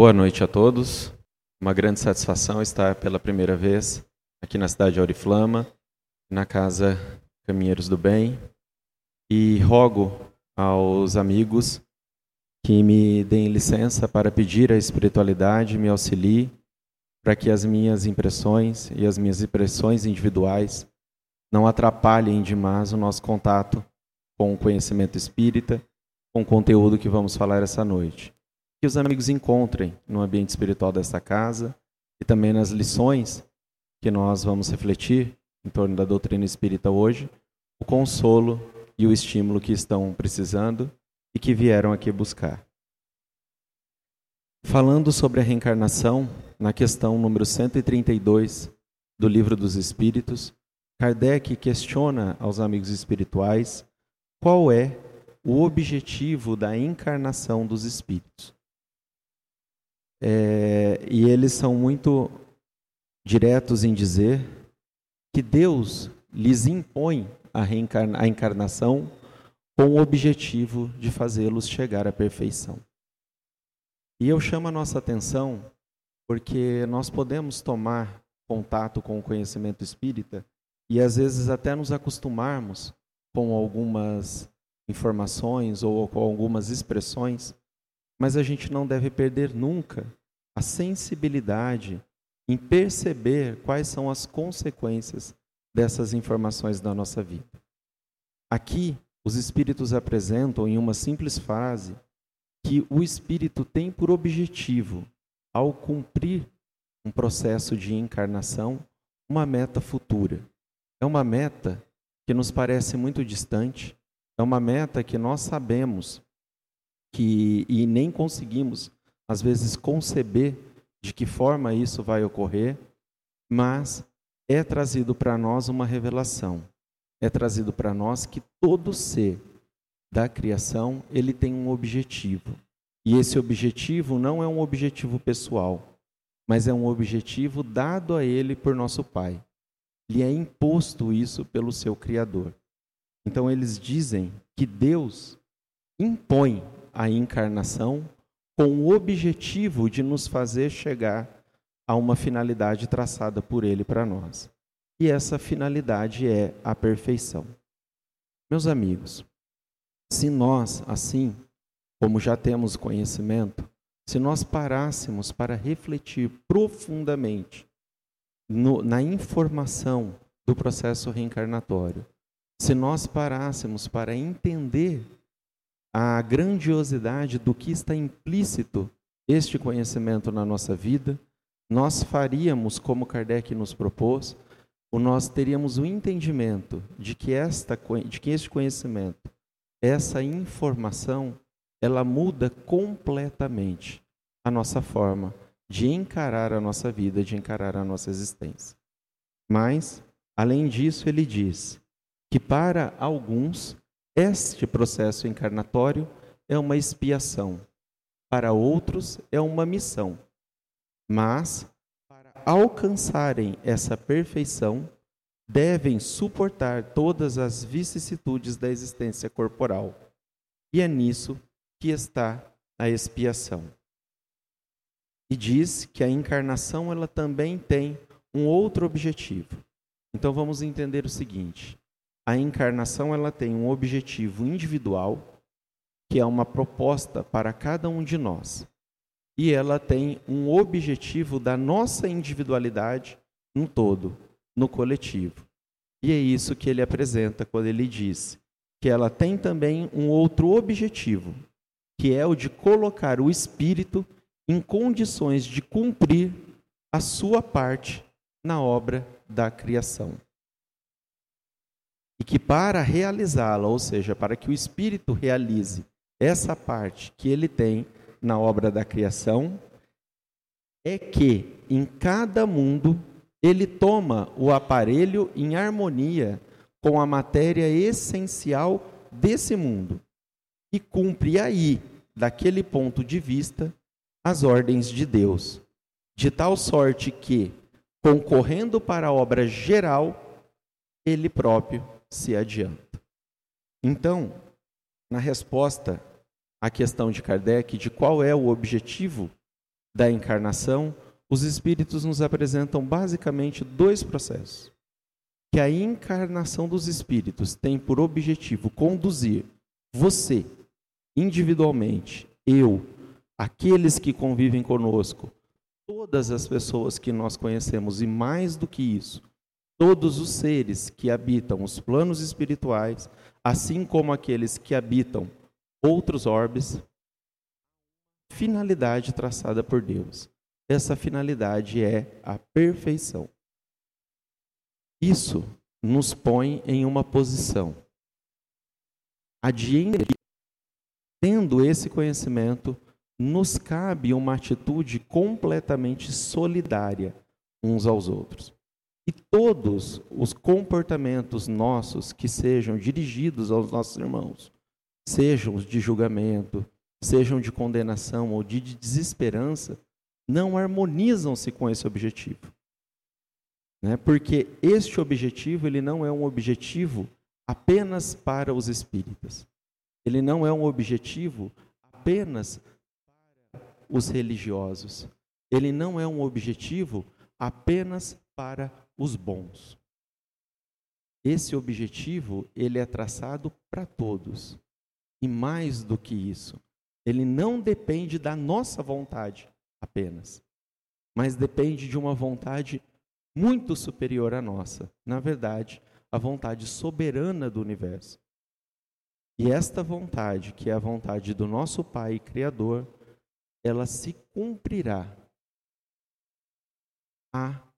Boa noite a todos. Uma grande satisfação estar pela primeira vez aqui na cidade de Auriflama, na casa Caminheiros do Bem, e rogo aos amigos que me deem licença para pedir a espiritualidade me auxilie para que as minhas impressões e as minhas impressões individuais não atrapalhem demais o nosso contato com o conhecimento espírita, com o conteúdo que vamos falar essa noite. Que os amigos encontrem no ambiente espiritual desta casa e também nas lições que nós vamos refletir em torno da doutrina espírita hoje, o consolo e o estímulo que estão precisando e que vieram aqui buscar. Falando sobre a reencarnação, na questão número 132 do Livro dos Espíritos, Kardec questiona aos amigos espirituais qual é o objetivo da encarnação dos espíritos. É, e eles são muito diretos em dizer que Deus lhes impõe a, a encarnação com o objetivo de fazê-los chegar à perfeição. E eu chamo a nossa atenção porque nós podemos tomar contato com o conhecimento espírita e às vezes até nos acostumarmos com algumas informações ou com algumas expressões, mas a gente não deve perder nunca a sensibilidade em perceber quais são as consequências dessas informações na nossa vida. Aqui, os espíritos apresentam em uma simples frase que o espírito tem por objetivo, ao cumprir um processo de encarnação, uma meta futura. É uma meta que nos parece muito distante, é uma meta que nós sabemos que e nem conseguimos às vezes conceber de que forma isso vai ocorrer, mas é trazido para nós uma revelação. É trazido para nós que todo ser da criação, ele tem um objetivo. E esse objetivo não é um objetivo pessoal, mas é um objetivo dado a ele por nosso Pai. Lhe é imposto isso pelo seu Criador. Então eles dizem que Deus impõe a encarnação com o objetivo de nos fazer chegar a uma finalidade traçada por ele para nós. E essa finalidade é a perfeição. Meus amigos, se nós, assim como já temos conhecimento, se nós parássemos para refletir profundamente no, na informação do processo reencarnatório, se nós parássemos para entender a grandiosidade do que está implícito este conhecimento na nossa vida, nós faríamos como Kardec nos propôs, nós teríamos o entendimento de que, esta, de que este conhecimento essa informação ela muda completamente a nossa forma de encarar a nossa vida, de encarar a nossa existência. Mas, além disso, ele diz que para alguns este processo encarnatório é uma expiação, para outros é uma missão. Mas, para alcançarem essa perfeição, devem suportar todas as vicissitudes da existência corporal. E é nisso que está a expiação. E diz que a encarnação ela também tem um outro objetivo. Então vamos entender o seguinte: a encarnação ela tem um objetivo individual, que é uma proposta para cada um de nós. E ela tem um objetivo da nossa individualidade no todo, no coletivo. E é isso que ele apresenta quando ele diz que ela tem também um outro objetivo, que é o de colocar o espírito em condições de cumprir a sua parte na obra da criação. E que para realizá-la, ou seja, para que o espírito realize essa parte que ele tem na obra da criação, é que em cada mundo ele toma o aparelho em harmonia com a matéria essencial desse mundo e cumpre aí, daquele ponto de vista, as ordens de Deus, de tal sorte que, concorrendo para a obra geral, ele próprio se adianta. Então, na resposta à questão de Kardec de qual é o objetivo da encarnação, os espíritos nos apresentam basicamente dois processos. Que a encarnação dos espíritos tem por objetivo conduzir você, individualmente, eu, aqueles que convivem conosco, todas as pessoas que nós conhecemos e mais do que isso, todos os seres que habitam os planos espirituais, assim como aqueles que habitam outros orbes, finalidade traçada por Deus. Essa finalidade é a perfeição. Isso nos põe em uma posição adiante, tendo esse conhecimento, nos cabe uma atitude completamente solidária uns aos outros. E todos os comportamentos nossos que sejam dirigidos aos nossos irmãos, sejam de julgamento, sejam de condenação ou de desesperança, não harmonizam-se com esse objetivo. Né? Porque este objetivo ele não é um objetivo apenas para os espíritas. Ele não é um objetivo apenas para os religiosos. Ele não é um objetivo apenas para os bons. Esse objetivo, ele é traçado para todos. E mais do que isso, ele não depende da nossa vontade apenas, mas depende de uma vontade muito superior à nossa. Na verdade, a vontade soberana do universo. E esta vontade, que é a vontade do nosso Pai Criador, ela se cumprirá à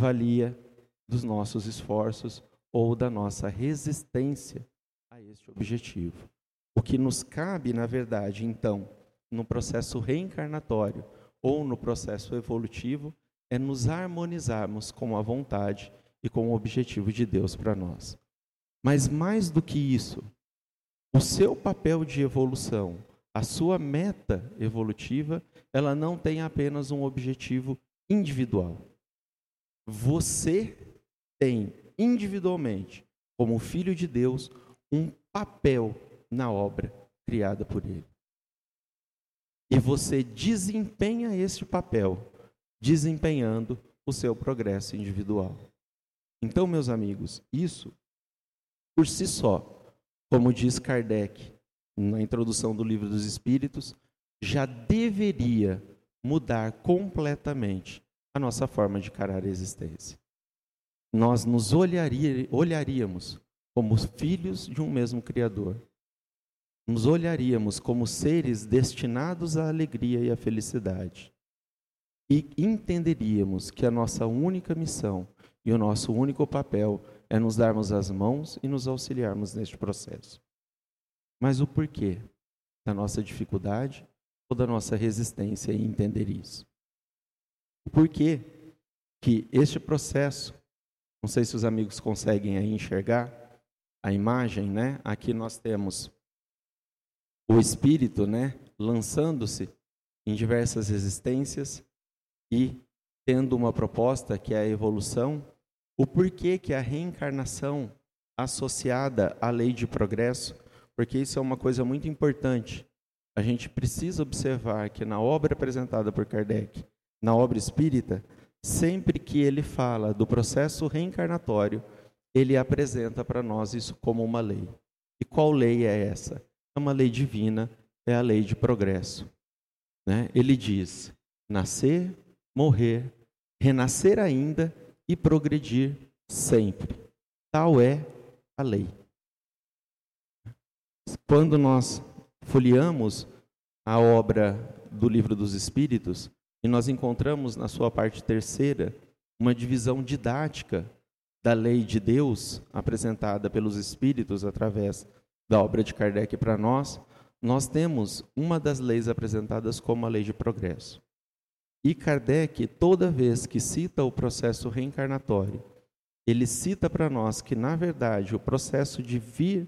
valia dos nossos esforços ou da nossa resistência a este objetivo. O que nos cabe, na verdade, então, no processo reencarnatório ou no processo evolutivo, é nos harmonizarmos com a vontade e com o objetivo de Deus para nós. Mas mais do que isso, o seu papel de evolução, a sua meta evolutiva, ela não tem apenas um objetivo individual. Você tem individualmente, como filho de Deus, um papel na obra criada por Ele. E você desempenha esse papel, desempenhando o seu progresso individual. Então, meus amigos, isso por si só, como diz Kardec na introdução do Livro dos Espíritos, já deveria mudar completamente a nossa forma de encarar a existência. Nós nos olharia, olharíamos como filhos de um mesmo Criador. Nos olharíamos como seres destinados à alegria e à felicidade. E entenderíamos que a nossa única missão e o nosso único papel é nos darmos as mãos e nos auxiliarmos neste processo. Mas o porquê da nossa dificuldade ou da nossa resistência em entender isso? Porquê que este processo, não sei se os amigos conseguem aí enxergar a imagem, né? Aqui nós temos o espírito, né, lançando-se em diversas resistências e tendo uma proposta que é a evolução, o porquê que a reencarnação associada à lei de progresso, porque isso é uma coisa muito importante. A gente precisa observar que na obra apresentada por Kardec, na obra espírita, sempre que ele fala do processo reencarnatório, ele apresenta para nós isso como uma lei. E qual lei é essa? É uma lei divina, é a lei de progresso. Né? Ele diz: nascer, morrer, renascer ainda e progredir sempre. Tal é a lei. Quando nós folheamos a obra do Livro dos Espíritos, e nós encontramos na sua parte terceira uma divisão didática da lei de Deus apresentada pelos Espíritos através da obra de Kardec para nós, nós temos uma das leis apresentadas como a lei de progresso. E Kardec, toda vez que cita o processo reencarnatório, ele cita para nós que, na verdade, o processo de vir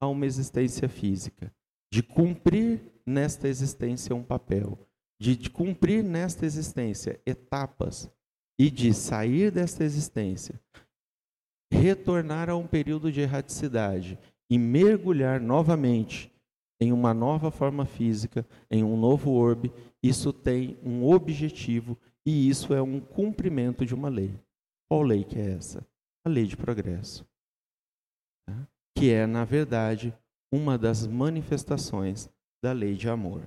a uma existência física, de cumprir nesta existência um papel, de, cumprir nesta existência etapas e de sair desta existência, retornar a um período de erraticidade e mergulhar novamente em uma nova forma física, em um novo orbe, isso tem um objetivo e isso é um cumprimento de uma lei. Qual lei que é essa? A lei de progresso. Tá? Que é, na verdade, uma das manifestações da lei de amor.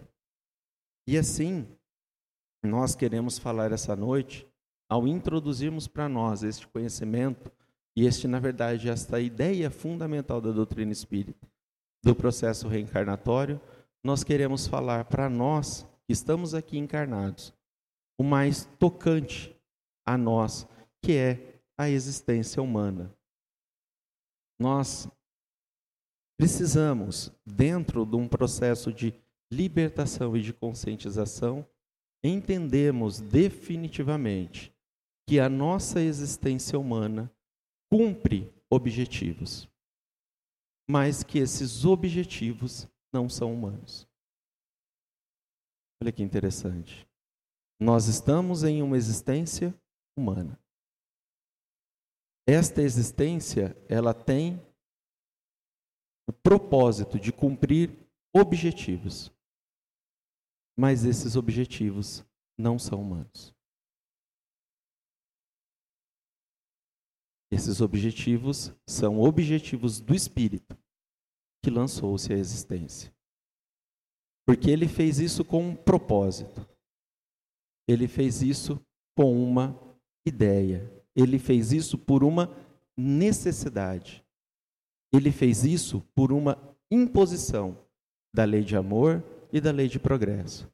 E assim, nós queremos falar essa noite, ao introduzirmos para nós este conhecimento, e este, na verdade, esta ideia fundamental da doutrina espírita, do processo reencarnatório, nós queremos falar para nós que estamos aqui encarnados, o mais tocante a nós, que é a existência humana. Nós precisamos, dentro de um processo de libertação e de conscientização, entendemos definitivamente que a nossa existência humana cumpre objetivos, mas que esses objetivos não são humanos. Olha que interessante. Nós estamos em uma existência humana. Esta existência, ela tem o propósito de cumprir objetivos. Mas esses objetivos não são humanos. Esses objetivos são objetivos do Espírito que lançou-se à existência. Porque ele fez isso com um propósito. Ele fez isso com uma ideia. Ele fez isso por uma necessidade. Ele fez isso por uma imposição da lei de amor e da lei de progresso.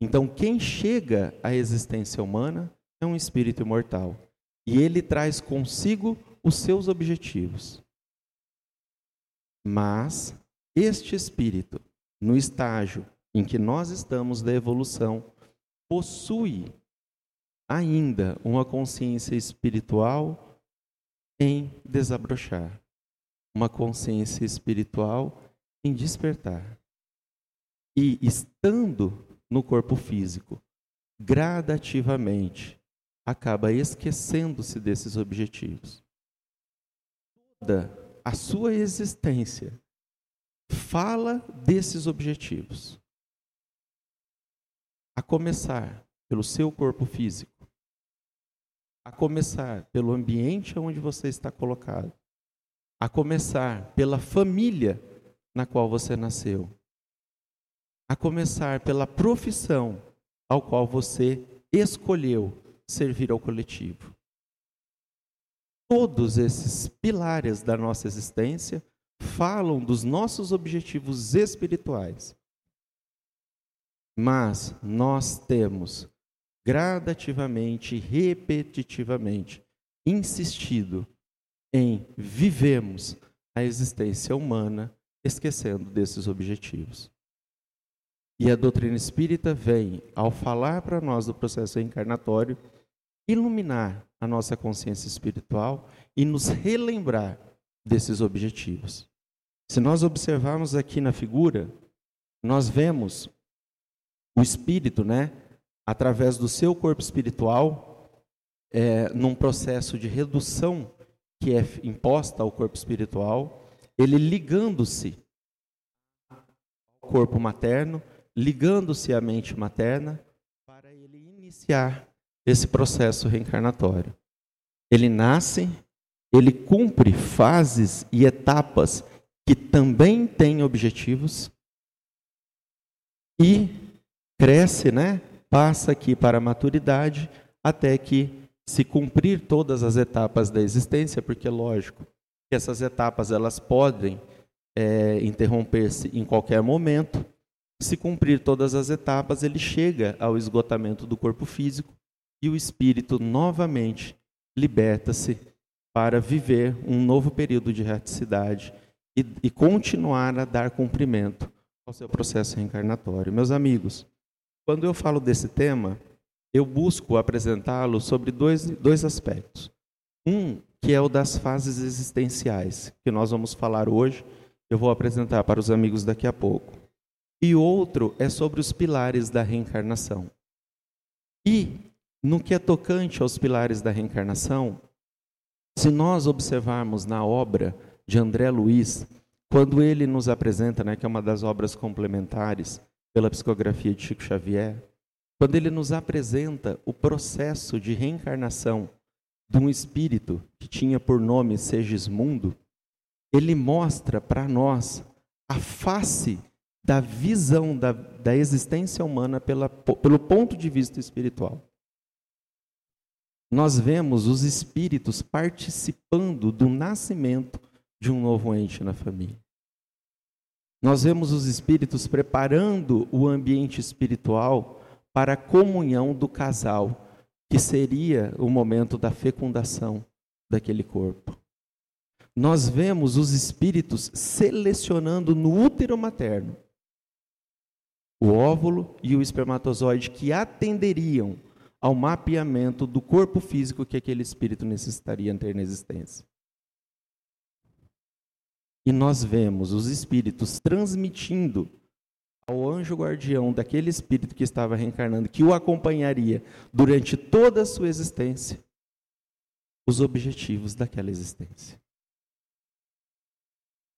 Então, quem chega à existência humana é um espírito imortal. E ele traz consigo os seus objetivos. Mas este espírito, no estágio em que nós estamos da evolução, possui ainda uma consciência espiritual em desabrochar, uma consciência espiritual em despertar. E estando no corpo físico, gradativamente, acaba esquecendo-se desses objetivos. Toda a sua existência fala desses objetivos. A começar pelo seu corpo físico, a começar pelo ambiente onde você está colocado, a começar pela família na qual você nasceu, a começar pela profissão ao qual você escolheu servir ao coletivo. Todos esses pilares da nossa existência falam dos nossos objetivos espirituais. Mas nós temos gradativamente, repetitivamente, insistido em vivemos a existência humana esquecendo desses objetivos. E a doutrina espírita vem, ao falar para nós do processo reencarnatório, iluminar a nossa consciência espiritual e nos relembrar desses objetivos. Se nós observarmos aqui na figura, nós vemos o espírito, né, através do seu corpo espiritual, é, num processo de redução que é imposta ao corpo espiritual, ele ligando-se ao corpo materno, ligando-se à mente materna, para ele iniciar esse processo reencarnatório. Ele nasce, ele cumpre fases e etapas que também têm objetivos e cresce, né? Passa aqui para a maturidade até que se cumprir todas as etapas da existência, porque lógico que essas etapas elas podem é, interromper-se em qualquer momento. Se cumprir todas as etapas, ele chega ao esgotamento do corpo físico e o espírito novamente liberta-se para viver um novo período de raticidade e, e continuar a dar cumprimento ao seu processo reencarnatório. Meus amigos, quando eu falo desse tema, eu busco apresentá-lo sobre dois, dois aspectos. Um, que é o das fases existenciais, que nós vamos falar hoje, eu vou apresentar para os amigos daqui a pouco. E outro é sobre os pilares da reencarnação. E no que é tocante aos pilares da reencarnação, se nós observarmos na obra de André Luiz, quando ele nos apresenta, né, que é uma das obras complementares pela psicografia de Chico Xavier, quando ele nos apresenta o processo de reencarnação de um espírito que tinha por nome Segismundo, ele mostra para nós a face da visão da, da existência humana pela, pelo ponto de vista espiritual. Nós vemos os espíritos participando do nascimento de um novo ente na família. Nós vemos os espíritos preparando o ambiente espiritual para a comunhão do casal, que seria o momento da fecundação daquele corpo. Nós vemos os espíritos selecionando no útero materno o óvulo e o espermatozoide que atenderiam ao mapeamento do corpo físico que aquele espírito necessitaria ter na existência. E nós vemos os espíritos transmitindo ao anjo guardião daquele espírito que estava reencarnando, que o acompanharia durante toda a sua existência, os objetivos daquela existência.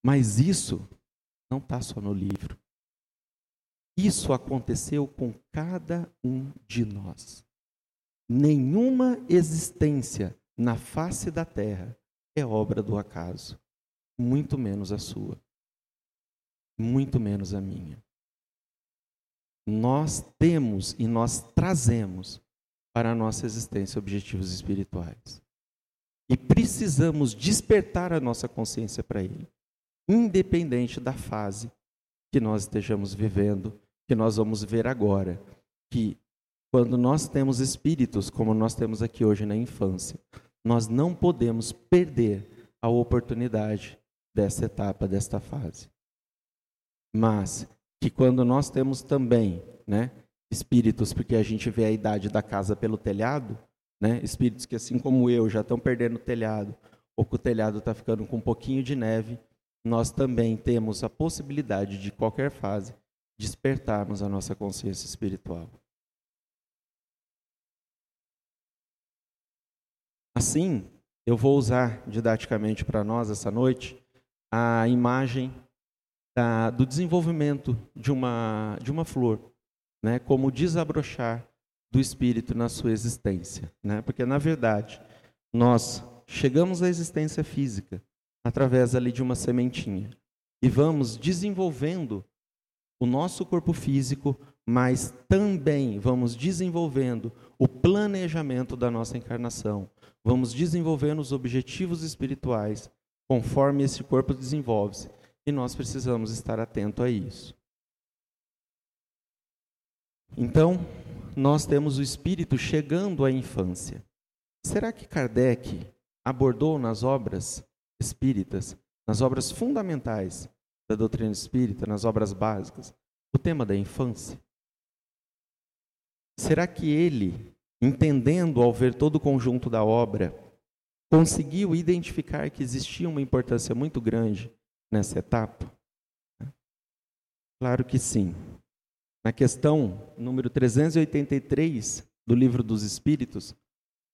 Mas isso não está só no livro. Isso aconteceu com cada um de nós. Nenhuma existência na face da terra é obra do acaso muito menos a sua, muito menos a minha. Nós temos e nós trazemos para a nossa existência objetivos espirituais. E precisamos despertar a nossa consciência para ele, independente da fase que nós estejamos vivendo, que nós vamos ver agora, que quando nós temos espíritos, como nós temos aqui hoje na infância, nós não podemos perder a oportunidade dessa etapa, desta fase. Mas que quando nós temos também, né, espíritos, porque a gente vê a idade da casa pelo telhado, né, espíritos que assim como eu já estão perdendo o telhado, ou que o telhado está ficando com um pouquinho de neve, nós também temos a possibilidade de qualquer fase despertarmos a nossa consciência espiritual. Assim, eu vou usar didaticamente para nós essa noite a imagem da, do desenvolvimento de uma, de uma flor, né, como desabrochar do espírito na sua existência. Né? Porque, na verdade, nós chegamos à existência física através ali de uma sementinha e vamos desenvolvendo o nosso corpo físico, mas também vamos desenvolvendo o planejamento da nossa encarnação, vamos desenvolvendo os objetivos espirituais conforme esse corpo desenvolve-se. E nós precisamos estar atento a isso. Então, nós temos o espírito chegando à infância. Será que Kardec abordou nas obras espíritas, nas obras fundamentais da doutrina espírita, nas obras básicas, o tema da infância? Será que ele, entendendo ao ver todo o conjunto da obra, conseguiu identificar que existia uma importância muito grande nessa etapa? Claro que sim. Na questão número 383 do Livro dos Espíritos,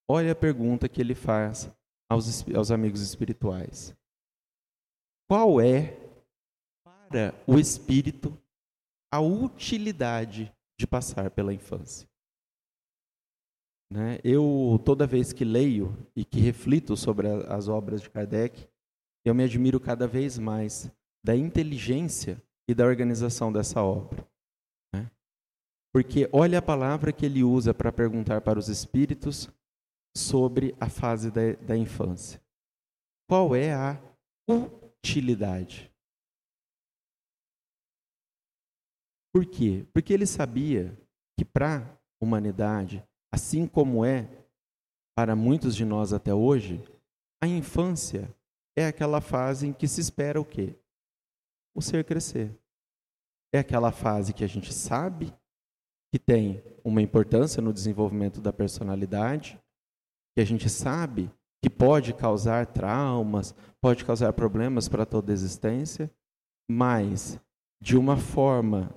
olha a pergunta que ele faz aos, aos amigos espirituais: Qual é, para o espírito, a utilidade de passar pela infância? Né? Eu, toda vez que leio e que reflito sobre as obras de Kardec, eu me admiro cada vez mais da inteligência e da organização dessa obra. Né? Porque olha a palavra que ele usa para perguntar para os espíritos sobre a fase da, da infância. Qual é a utilidade? Por quê? Porque ele sabia que para a humanidade Assim como é para muitos de nós até hoje, a infância é aquela fase em que se espera o quê? O ser crescer. É aquela fase que a gente sabe que tem uma importância no desenvolvimento da personalidade, que a gente sabe que pode causar traumas, pode causar problemas para toda a existência, mas de uma forma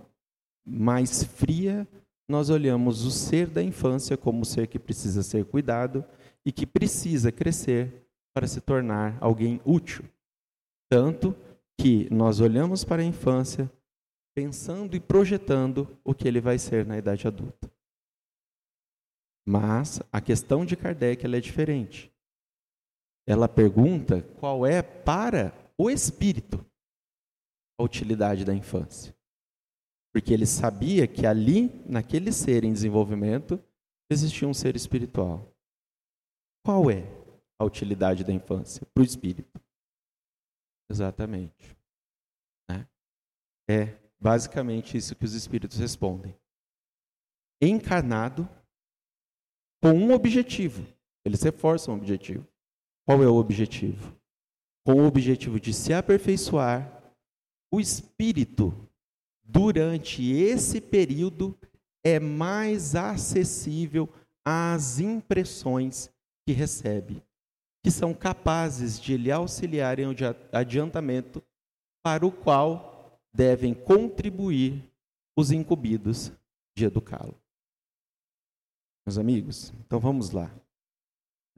mais fria nós olhamos o ser da infância como o ser que precisa ser cuidado e que precisa crescer para se tornar alguém útil. Tanto que nós olhamos para a infância pensando e projetando o que ele vai ser na idade adulta. Mas a questão de Kardec é diferente. Ela pergunta qual é para o espírito a utilidade da infância. Porque ele sabia que ali, naquele ser em desenvolvimento, existia um ser espiritual. Qual é a utilidade da infância para o espírito? Exatamente. Né? É basicamente isso que os espíritos respondem. Encarnado com um objetivo. Eles reforçam o objetivo. Qual é o objetivo? Com o objetivo de se aperfeiçoar, o espírito, durante esse período, é mais acessível às impressões que recebe, que são capazes de lhe auxiliar em um adiantamento para o qual devem contribuir os incumbidos de educá-lo. Meus amigos, então vamos lá.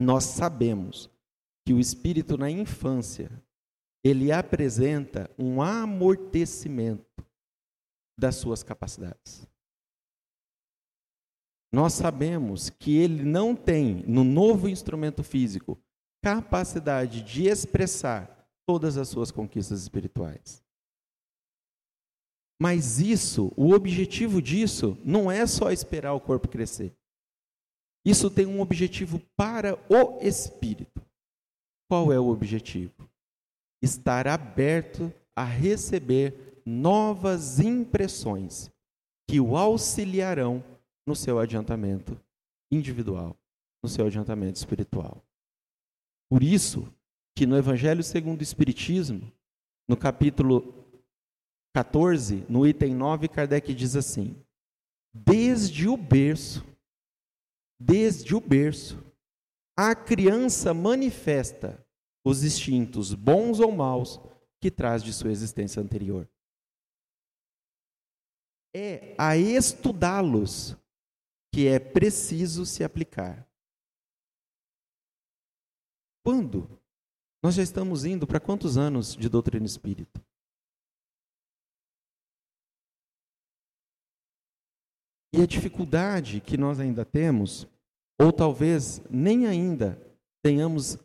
Nós sabemos que o espírito na infância ele apresenta um amortecimento das suas capacidades. Nós sabemos que ele não tem, no novo instrumento físico, capacidade de expressar todas as suas conquistas espirituais. Mas isso, o objetivo disso, não é só esperar o corpo crescer. Isso tem um objetivo para o espírito. Qual é o objetivo? estar aberto a receber novas impressões que o auxiliarão no seu adiantamento individual, no seu adiantamento espiritual. Por isso que no Evangelho segundo o Espiritismo, no capítulo 14, no item 9, Kardec diz assim: Desde o berço, desde o berço, a criança manifesta os instintos, bons ou maus, que traz de sua existência anterior. É a estudá-los que é preciso se aplicar. Quando? Nós já estamos indo para quantos anos de doutrina espírita? E a dificuldade que nós ainda temos, ou talvez nem ainda tenhamos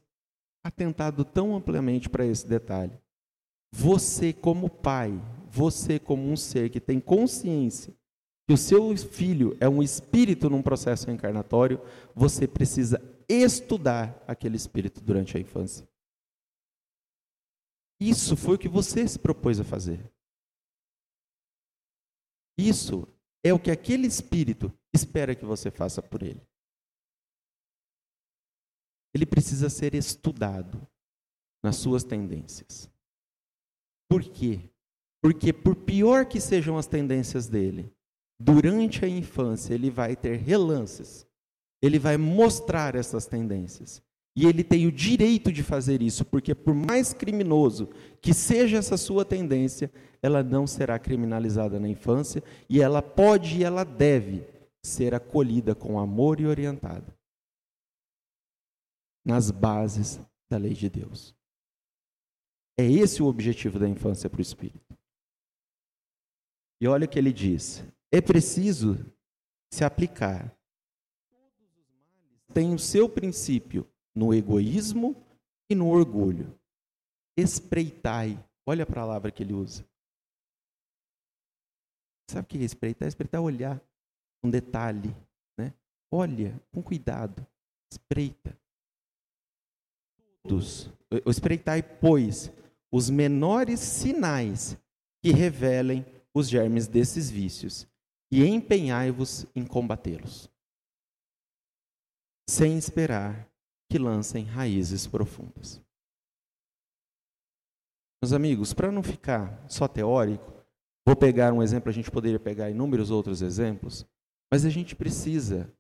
atentado tão amplamente para esse detalhe. Você, como pai, você, como um ser que tem consciência que o seu filho é um espírito num processo encarnatório, você precisa estudar aquele espírito durante a infância. Isso foi o que você se propôs a fazer. Isso é o que aquele espírito espera que você faça por ele ele precisa ser estudado nas suas tendências. Por quê? Porque, por pior que sejam as tendências dele, durante a infância ele vai ter relances, ele vai mostrar essas tendências. E ele tem o direito de fazer isso, porque, por mais criminoso que seja essa sua tendência, ela não será criminalizada na infância e ela pode e ela deve ser acolhida com amor e orientada nas bases da lei de Deus. É esse o objetivo da infância para o espírito. E olha o que ele diz: é preciso se aplicar. Têm o seu princípio no egoísmo e no orgulho. Espreitai. Olha a palavra que ele usa. Sabe o que é espreitar? Espreitar é olhar um detalhe. Né? Olha com cuidado. Espreita todos, espreitai, pois, os menores sinais que revelem os germes desses vícios, e empenhai-vos em combatê-los, sem esperar que lancem raízes profundas. Meus amigos, para não ficar só teórico, vou pegar um exemplo, a gente poderia pegar inúmeros outros exemplos, mas a gente precisa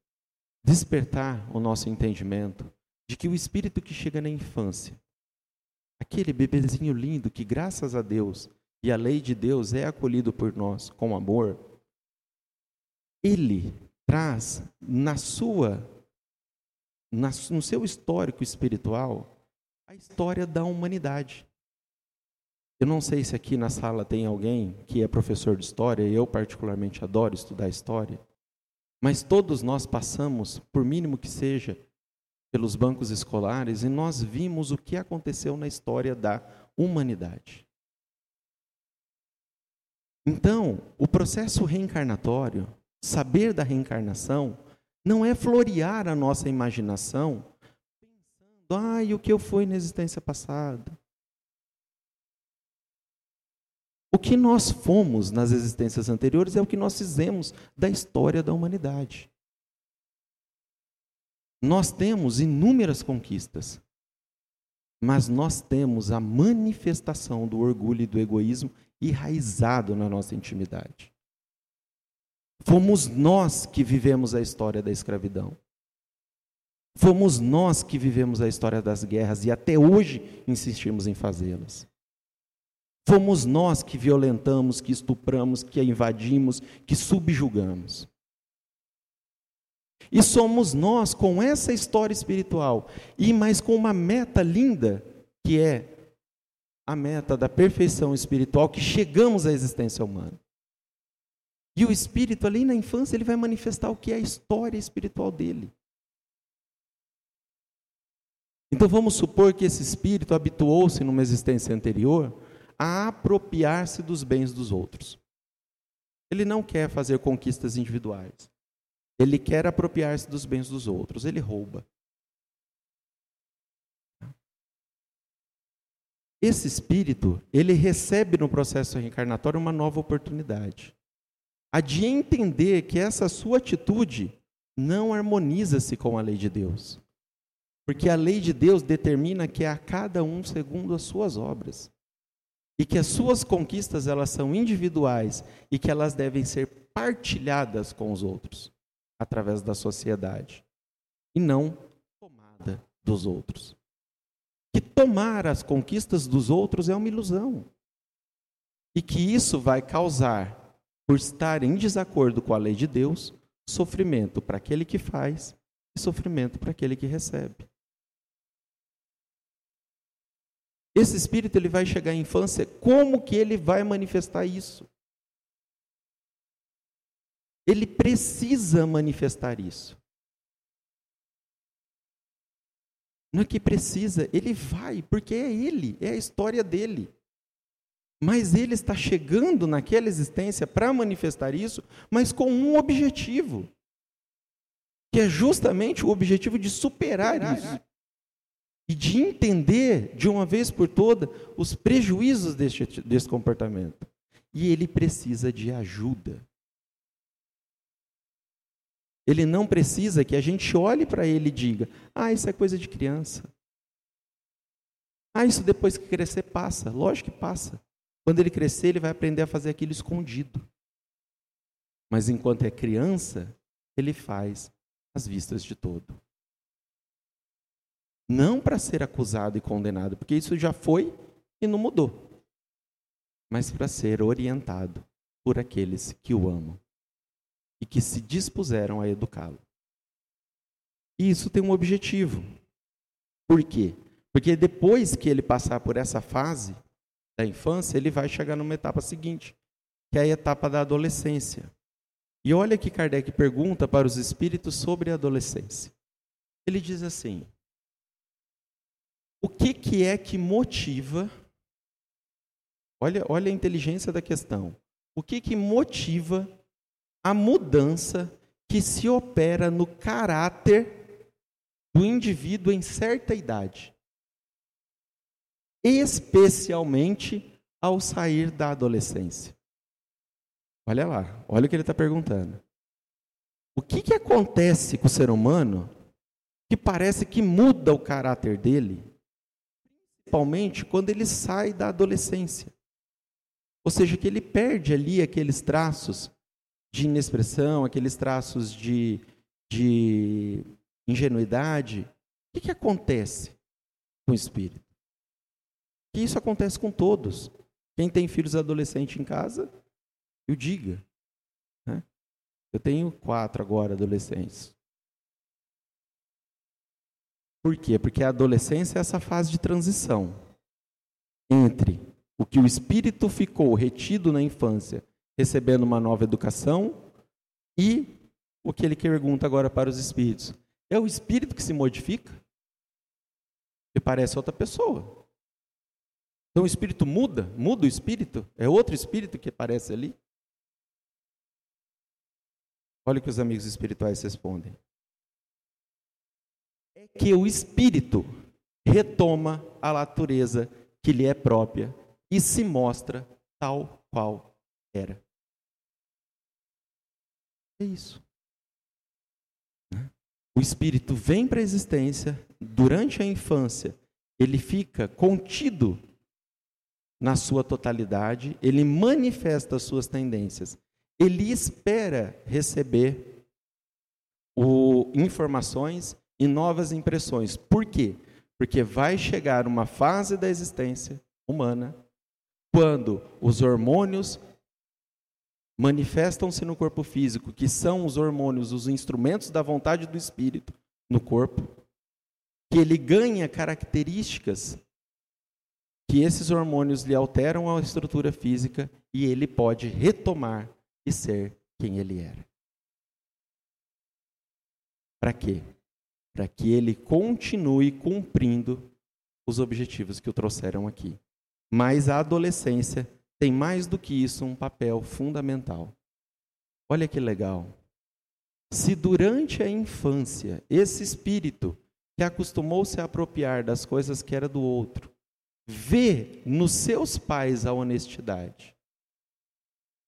despertar o nosso entendimento de que o espírito que chega na infância, aquele bebezinho lindo que, graças a Deus e a lei de Deus, é acolhido por nós com amor, ele traz na sua, na, no seu histórico espiritual, a história da humanidade. Eu não sei se aqui na sala tem alguém que é professor de história, eu particularmente adoro estudar história, mas todos nós passamos, por mínimo que seja, pelos bancos escolares e nós vimos o que aconteceu na história da humanidade. Então, o processo reencarnatório, saber da reencarnação, não é florear a nossa imaginação pensando, ah, o que eu fui na existência passada. O que nós fomos nas existências anteriores é o que nós fizemos da história da humanidade. Nós temos inúmeras conquistas, mas nós temos a manifestação do orgulho e do egoísmo enraizado na nossa intimidade. Fomos nós que vivemos a história da escravidão. Fomos nós que vivemos a história das guerras e até hoje insistimos em fazê-las. Fomos nós que violentamos, que estupramos, que invadimos, que subjugamos. E somos nós com essa história espiritual e mais com uma meta linda, que é a meta da perfeição espiritual que chegamos à existência humana. E o espírito ali na infância ele vai manifestar o que é a história espiritual dele. Então vamos supor que esse espírito habituou-se numa existência anterior a apropriar-se dos bens dos outros. Ele não quer fazer conquistas individuais. Ele quer apropriar-se dos bens dos outros. Ele rouba. Esse espírito, ele recebe no processo reencarnatório uma nova oportunidade. A de entender que essa sua atitude não harmoniza-se com a lei de Deus. Porque a lei de Deus determina que é a cada um segundo as suas obras e que as suas conquistas elas são individuais e que elas devem ser partilhadas com os outros através da sociedade e não tomada dos outros. Que tomar as conquistas dos outros é uma ilusão. E que isso vai causar, por estar em desacordo com a lei de Deus, sofrimento para aquele que faz e sofrimento para aquele que recebe. Esse espírito ele vai chegar à infância, como que ele vai manifestar isso? Ele precisa manifestar isso. Não é que precisa, ele vai, porque é ele, é a história dele. Mas ele está chegando naquela existência para manifestar isso, mas com um objetivo, que é justamente o objetivo de superar isso e de entender de uma vez por toda os prejuízos deste, desse comportamento. E ele precisa de ajuda. Ele não precisa que a gente olhe para ele e diga: ah, isso é coisa de criança. Ah, isso depois que crescer passa. Lógico que passa. Quando ele crescer, ele vai aprender a fazer aquilo escondido. Mas enquanto é criança, ele faz as vistas de todo. Não para ser acusado e condenado, porque isso já foi e não mudou. Mas para ser orientado por aqueles que o amam e que se dispuseram a educá-lo. E isso tem um objetivo. Por quê? Porque depois que ele passar por essa fase da infância, ele vai chegar numa etapa seguinte, que é a etapa da adolescência. E olha que Kardec pergunta para os espíritos sobre a adolescência. Ele diz assim: o que, que é que motiva? Olha, olha a inteligência da questão. O que, que motiva a mudança que se opera no caráter do indivíduo em certa idade? Especialmente ao sair da adolescência. Olha lá, olha o que ele está perguntando. O que, que acontece com o ser humano que parece que muda o caráter dele principalmente quando ele sai da adolescência. Ou seja, que ele perde ali aqueles traços de inexpressão, aqueles traços de, de ingenuidade. O que, que acontece com o espírito? Que isso acontece com todos. Quem tem filhos adolescentes em casa, eu diga. Né? Eu tenho quatro agora adolescentes. Por quê? Porque a adolescência é essa fase de transição entre O que o espírito ficou retido na infância, recebendo uma nova educação, e o que ele pergunta agora para os espíritos: é o espírito que se modifica? E parece outra pessoa. Então o espírito muda, muda o espírito, é outro espírito que aparece ali. Olha o que os amigos espirituais respondem. É que o espírito retoma a natureza que lhe é própria e se mostra tal qual era. É isso. Né? O espírito vem para a existência durante a infância, ele fica contido na sua totalidade, ele manifesta as suas tendências ele espera receber o, informações e novas impressões. Por quê? Porque vai chegar uma fase da existência humana quando os hormônios manifestam-se no corpo físico, que são os hormônios, os instrumentos da vontade do espírito no corpo, que ele ganha características que esses hormônios lhe alteram a estrutura física e ele pode retomar e ser quem ele era. Para quê? Para que ele continue cumprindo os objetivos que o trouxeram aqui. Mas a adolescência tem mais do que isso um papel fundamental. Olha que legal. Se durante a infância esse espírito que acostumou se a apropriar das coisas que era do outro, vê nos seus pais a honestidade,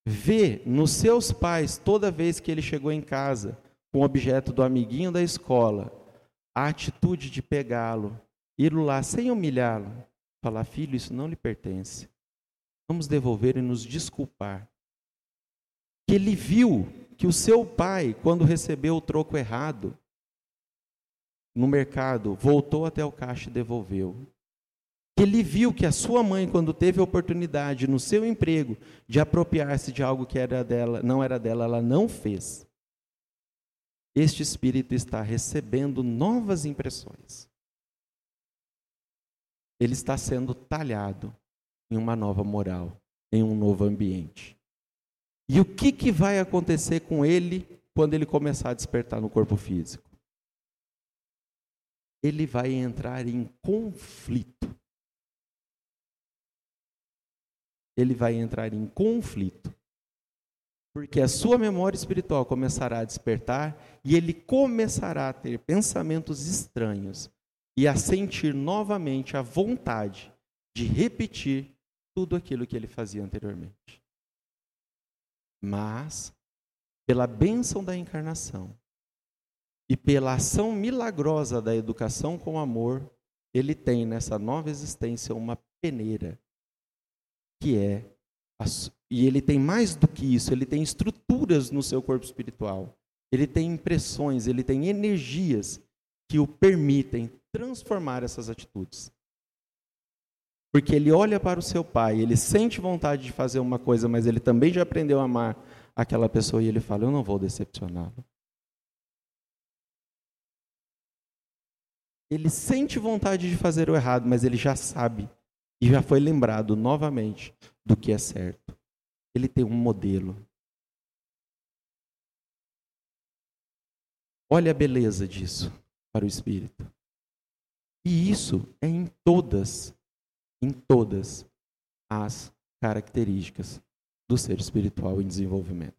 vê nos seus pais, toda vez que ele chegou em casa com o objeto do amiguinho da escola, a atitude de pegá-lo, ir lá sem humilhá-lo, falar: Filho, isso não lhe pertence. Vamos devolver e nos desculpar. Que ele viu que o seu pai, quando recebeu o troco errado no mercado, voltou até o caixa e devolveu que ele viu que a sua mãe, quando teve a oportunidade no seu emprego de apropriar-se de algo que era dela, não era dela, ela não fez. Este espírito está recebendo novas impressões. Ele está sendo talhado em uma nova moral, em um novo ambiente. E o que, que vai acontecer com ele quando ele começar a despertar no corpo físico? Ele vai entrar em conflito ele vai entrar em conflito. Porque a sua memória espiritual começará a despertar e ele começará a ter pensamentos estranhos e a sentir novamente a vontade de repetir tudo aquilo que ele fazia anteriormente. Mas, pela bênção da encarnação e pela ação milagrosa da educação com amor, ele tem nessa nova existência uma peneira que é. E ele tem mais do que isso, ele tem estruturas no seu corpo espiritual. Ele tem impressões, ele tem energias que o permitem transformar essas atitudes. Porque ele olha para o seu pai, ele sente vontade de fazer uma coisa, mas ele também já aprendeu a amar aquela pessoa e ele fala: Eu não vou decepcioná-lo. Ele sente vontade de fazer o errado, mas ele já sabe e já foi lembrado novamente do que é certo. Ele tem um modelo. Olha a beleza disso para o espírito. E isso é em todas, em todas as características do ser espiritual em desenvolvimento.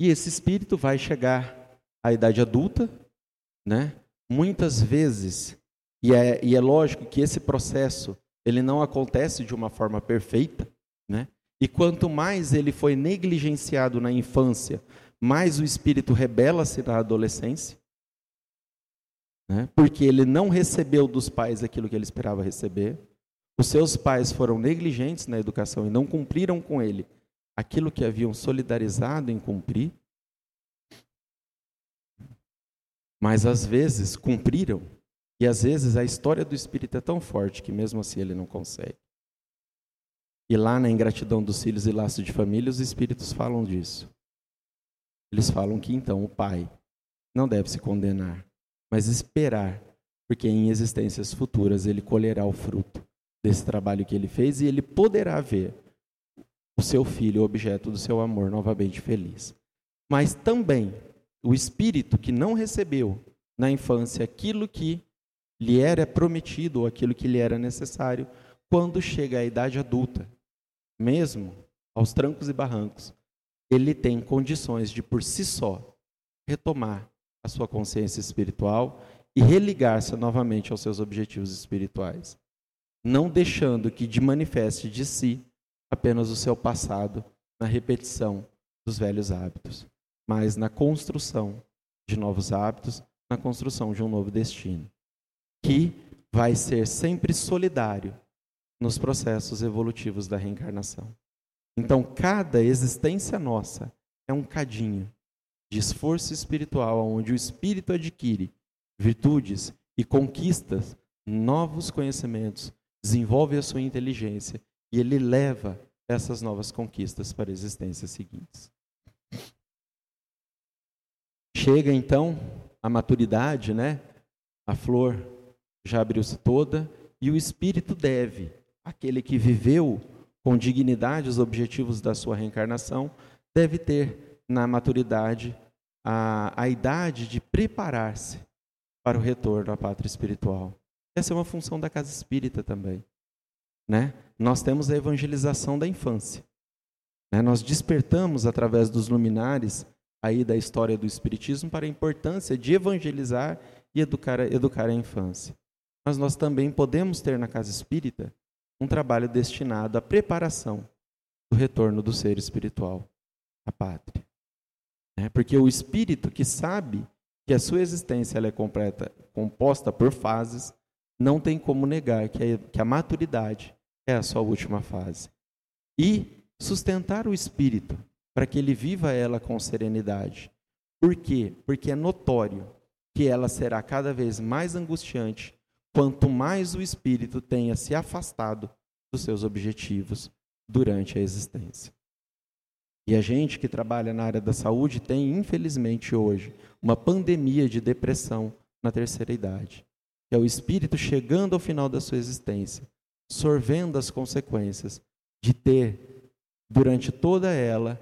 E esse espírito vai chegar à idade adulta, né? Muitas vezes e é, e é lógico que esse processo ele não acontece de uma forma perfeita, né? E quanto mais ele foi negligenciado na infância, mais o espírito rebela-se na adolescência, né? porque ele não recebeu dos pais aquilo que ele esperava receber. Os seus pais foram negligentes na educação e não cumpriram com ele aquilo que haviam solidarizado em cumprir. Mas às vezes cumpriram e às vezes a história do espírito é tão forte que mesmo assim ele não consegue. E lá na ingratidão dos filhos e laço de família, os espíritos falam disso. Eles falam que então o pai não deve se condenar, mas esperar porque em existências futuras ele colherá o fruto desse trabalho que ele fez e ele poderá ver o seu filho, objeto do seu amor, novamente feliz. Mas também o espírito que não recebeu na infância aquilo que lhe era prometido ou aquilo que lhe era necessário, quando chega à idade adulta, mesmo aos trancos e barrancos, ele tem condições de por si só retomar sua consciência espiritual e religar-se novamente aos seus objetivos espirituais, não deixando que de manifeste de si apenas o seu passado na repetição dos velhos hábitos, mas na construção de novos hábitos, na construção de um novo destino, que vai ser sempre solidário nos processos evolutivos da reencarnação. Então, cada existência nossa é um cadinho de esforço espiritual, onde o espírito adquire virtudes e conquistas novos conhecimentos, desenvolve a sua inteligência e ele leva essas novas conquistas para existências seguintes. Chega então a maturidade, né? A flor já abriu-se toda e o espírito deve, aquele que viveu com dignidade os objetivos da sua reencarnação, deve ter na maturidade a, a idade de preparar-se para o retorno à pátria espiritual. Essa é uma função da casa espírita também. Né? Nós temos a evangelização da infância. Né? Nós despertamos através dos luminares aí da história do espiritismo para a importância de evangelizar e educar, educar a infância. Mas nós também podemos ter na casa espírita um trabalho destinado à preparação do retorno do ser espiritual à pátria. É, porque o espírito que sabe que a sua existência é completa, composta por fases, não tem como negar que a, que a maturidade é a sua última fase. E sustentar o espírito para que ele viva ela com serenidade. Por quê? Porque é notório que ela será cada vez mais angustiante quanto mais o espírito tenha se afastado dos seus objetivos durante a existência. E a gente que trabalha na área da saúde tem, infelizmente, hoje, uma pandemia de depressão na terceira idade. Que é o espírito chegando ao final da sua existência, sorvendo as consequências de ter, durante toda ela,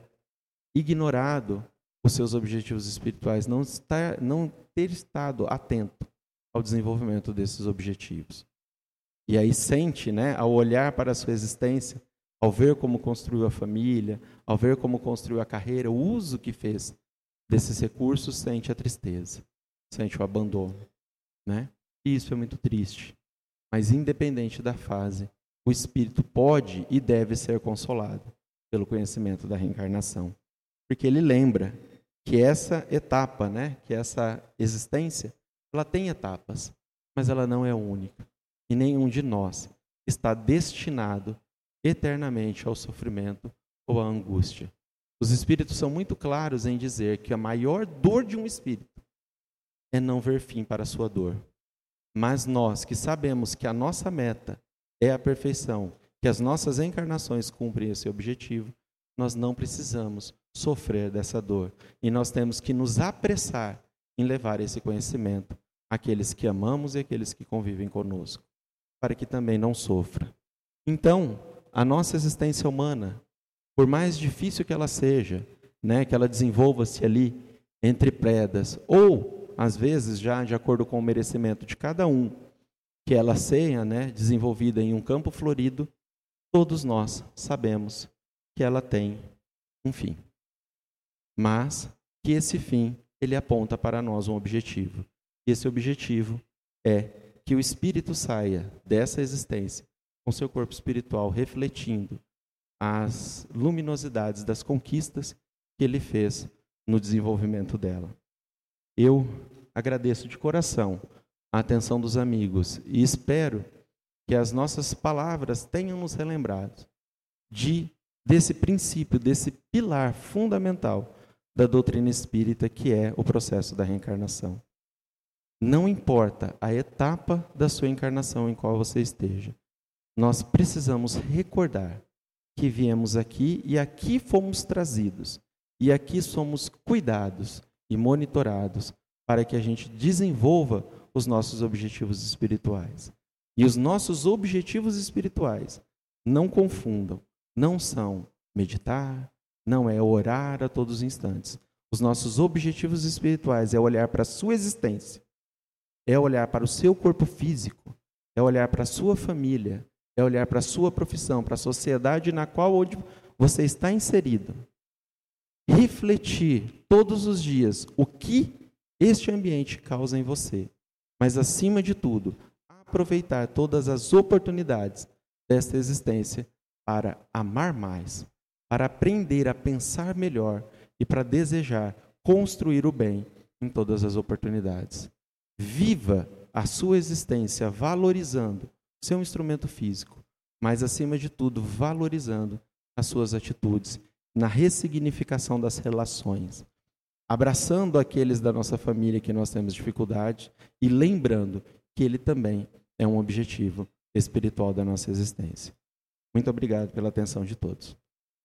ignorado os seus objetivos espirituais, não, estar, não ter estado atento ao desenvolvimento desses objetivos. E aí sente, né, ao olhar para a sua existência, ao ver como construiu a família, ao ver como construiu a carreira, o uso que fez desses recursos, sente a tristeza, sente o abandono, né? E isso é muito triste. Mas independente da fase, o espírito pode e deve ser consolado pelo conhecimento da reencarnação, porque ele lembra que essa etapa, né, que essa existência ela tem etapas, mas ela não é única. E nenhum de nós está destinado eternamente ao sofrimento ou à angústia. Os espíritos são muito claros em dizer que a maior dor de um espírito é não ver fim para a sua dor. Mas nós que sabemos que a nossa meta é a perfeição, que as nossas encarnações cumprem esse objetivo, nós não precisamos sofrer dessa dor. E nós temos que nos apressar em levar esse conhecimento aqueles que amamos e aqueles que convivem conosco, para que também não sofra. Então, a nossa existência humana, por mais difícil que ela seja, né, que ela desenvolva-se ali entre predas, ou às vezes já de acordo com o merecimento de cada um, que ela seja né, desenvolvida em um campo florido, todos nós sabemos que ela tem um fim. Mas que esse fim ele aponta para nós um objetivo. E esse objetivo é que o espírito saia dessa existência com seu corpo espiritual refletindo as luminosidades das conquistas que ele fez no desenvolvimento dela. Eu agradeço de coração a atenção dos amigos e espero que as nossas palavras tenham nos relembrado de desse princípio, desse pilar fundamental da doutrina espírita que é o processo da reencarnação. Não importa a etapa da sua encarnação em qual você esteja, nós precisamos recordar que viemos aqui e aqui fomos trazidos, e aqui somos cuidados e monitorados para que a gente desenvolva os nossos objetivos espirituais. E os nossos objetivos espirituais, não confundam, não são meditar, não é orar a todos os instantes. Os nossos objetivos espirituais é olhar para a sua existência, é olhar para o seu corpo físico, é olhar para a sua família, é olhar para a sua profissão, para a sociedade na qual você está inserido. Refletir todos os dias o que este ambiente causa em você. Mas, acima de tudo, aproveitar todas as oportunidades desta existência para amar mais, para aprender a pensar melhor e para desejar construir o bem em todas as oportunidades. Viva a sua existência valorizando seu instrumento físico, mas acima de tudo, valorizando as suas atitudes na ressignificação das relações, abraçando aqueles da nossa família que nós temos dificuldade e lembrando que ele também é um objetivo espiritual da nossa existência. Muito obrigado pela atenção de todos.